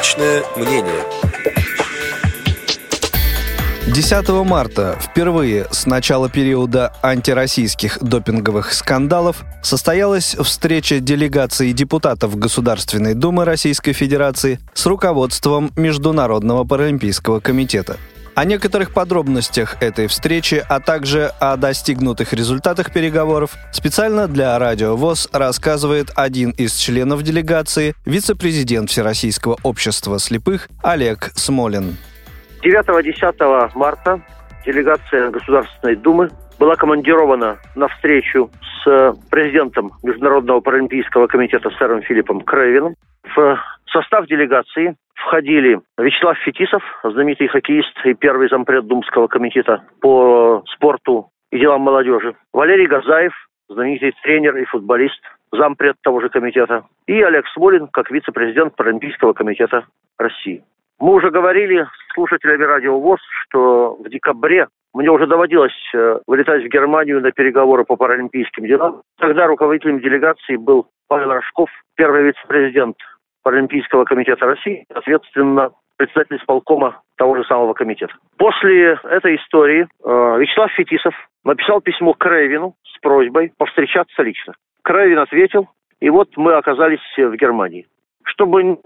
Личное мнение. 10 марта впервые с начала периода антироссийских допинговых скандалов состоялась встреча делегации депутатов Государственной Думы Российской Федерации с руководством Международного паралимпийского комитета. О некоторых подробностях этой встречи, а также о достигнутых результатах переговоров специально для Радио ВОЗ рассказывает один из членов делегации, вице-президент Всероссийского общества слепых Олег Смолин. 9-10 марта делегация Государственной Думы была командирована на встречу с президентом Международного паралимпийского комитета сэром Филиппом Крейвином. В состав делегации входили Вячеслав Фетисов, знаменитый хоккеист и первый зампред Думского комитета по спорту и делам молодежи, Валерий Газаев, знаменитый тренер и футболист, зампред того же комитета, и Олег Смолин, как вице-президент Паралимпийского комитета России. Мы уже говорили слушателями радио ВОЗ, что в декабре мне уже доводилось э, вылетать в Германию на переговоры по паралимпийским делам. Тогда руководителем делегации был Павел Рожков, первый вице-президент Паралимпийского комитета России, соответственно, председатель исполкома того же самого комитета. После этой истории э, Вячеслав Фетисов написал письмо Крейвину с просьбой повстречаться лично. Крейвин ответил, и вот мы оказались в Германии. Чтобы не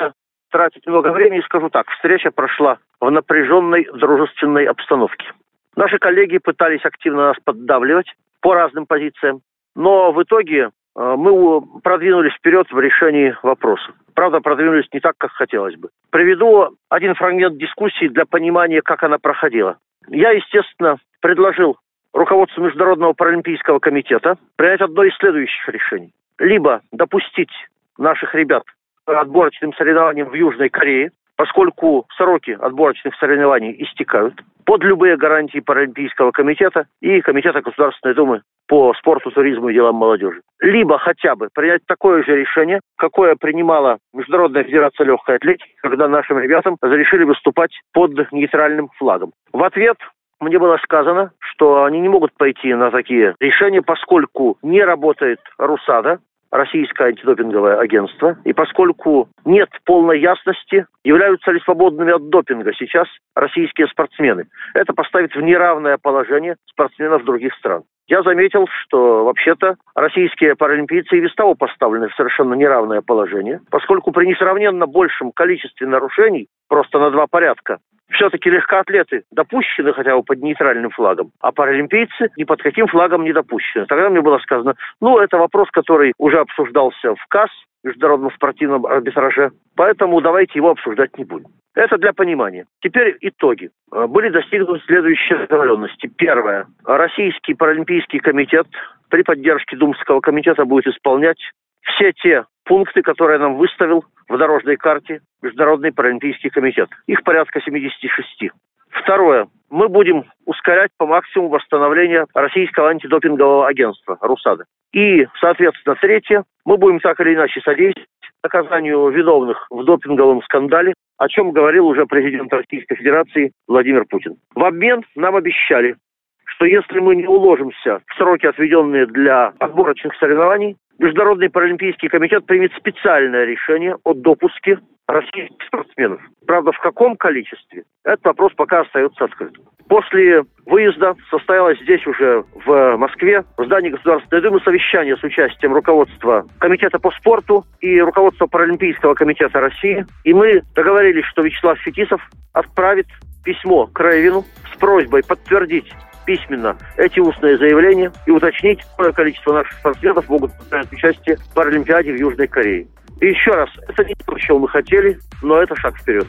тратить много времени, скажу так. Встреча прошла в напряженной дружественной обстановке. Наши коллеги пытались активно нас поддавливать по разным позициям, но в итоге э, мы продвинулись вперед в решении вопроса. Правда, продвинулись не так, как хотелось бы. Приведу один фрагмент дискуссии для понимания, как она проходила. Я, естественно, предложил руководству Международного паралимпийского комитета принять одно из следующих решений. Либо допустить наших ребят отборочным соревнованиям в Южной Корее, поскольку сроки отборочных соревнований истекают, под любые гарантии Паралимпийского комитета и Комитета Государственной Думы по спорту, туризму и делам молодежи. Либо хотя бы принять такое же решение, какое принимала Международная Федерация Легкой Атлетики, когда нашим ребятам разрешили выступать под нейтральным флагом. В ответ мне было сказано, что они не могут пойти на такие решения, поскольку не работает РУСАДА, российское антидопинговое агентство. И поскольку нет полной ясности, являются ли свободными от допинга сейчас российские спортсмены, это поставит в неравное положение спортсменов других стран. Я заметил, что вообще-то российские паралимпийцы и без того поставлены в совершенно неравное положение, поскольку при несравненно большем количестве нарушений, просто на два порядка, все-таки легкоатлеты допущены хотя бы под нейтральным флагом, а паралимпийцы ни под каким флагом не допущены. Тогда мне было сказано, ну, это вопрос, который уже обсуждался в КАС, Международном спортивном арбитраже, поэтому давайте его обсуждать не будем. Это для понимания. Теперь итоги. Были достигнуты следующие договоренности. Первое. Российский паралимпийский комитет при поддержке Думского комитета будет исполнять все те пункты, которые нам выставил в дорожной карте Международный паралимпийский комитет. Их порядка 76. Второе. Мы будем ускорять по максимуму восстановление российского антидопингового агентства РУСАДА. И, соответственно, третье. Мы будем так или иначе содействовать наказанию виновных в допинговом скандале, о чем говорил уже президент Российской Федерации Владимир Путин. В обмен нам обещали, что если мы не уложимся в сроки, отведенные для отборочных соревнований, Международный паралимпийский комитет примет специальное решение о допуске российских спортсменов. Правда, в каком количестве, этот вопрос пока остается открытым. После выезда состоялось здесь уже в Москве в здании Государственной Думы совещание с участием руководства Комитета по спорту и руководства Паралимпийского комитета России. И мы договорились, что Вячеслав Фетисов отправит письмо Краевину с просьбой подтвердить письменно эти устные заявления и уточнить, какое количество наших спортсменов могут принять участие в Паралимпиаде в Южной Корее. И еще раз, это не то, чего мы хотели, но это шаг вперед.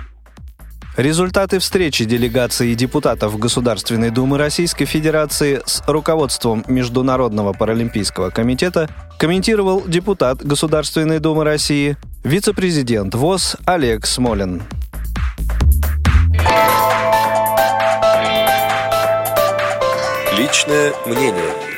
Результаты встречи делегации депутатов Государственной Думы Российской Федерации с руководством Международного паралимпийского комитета комментировал депутат Государственной Думы России, вице-президент ВОЗ Олег Смолин. Личное мнение.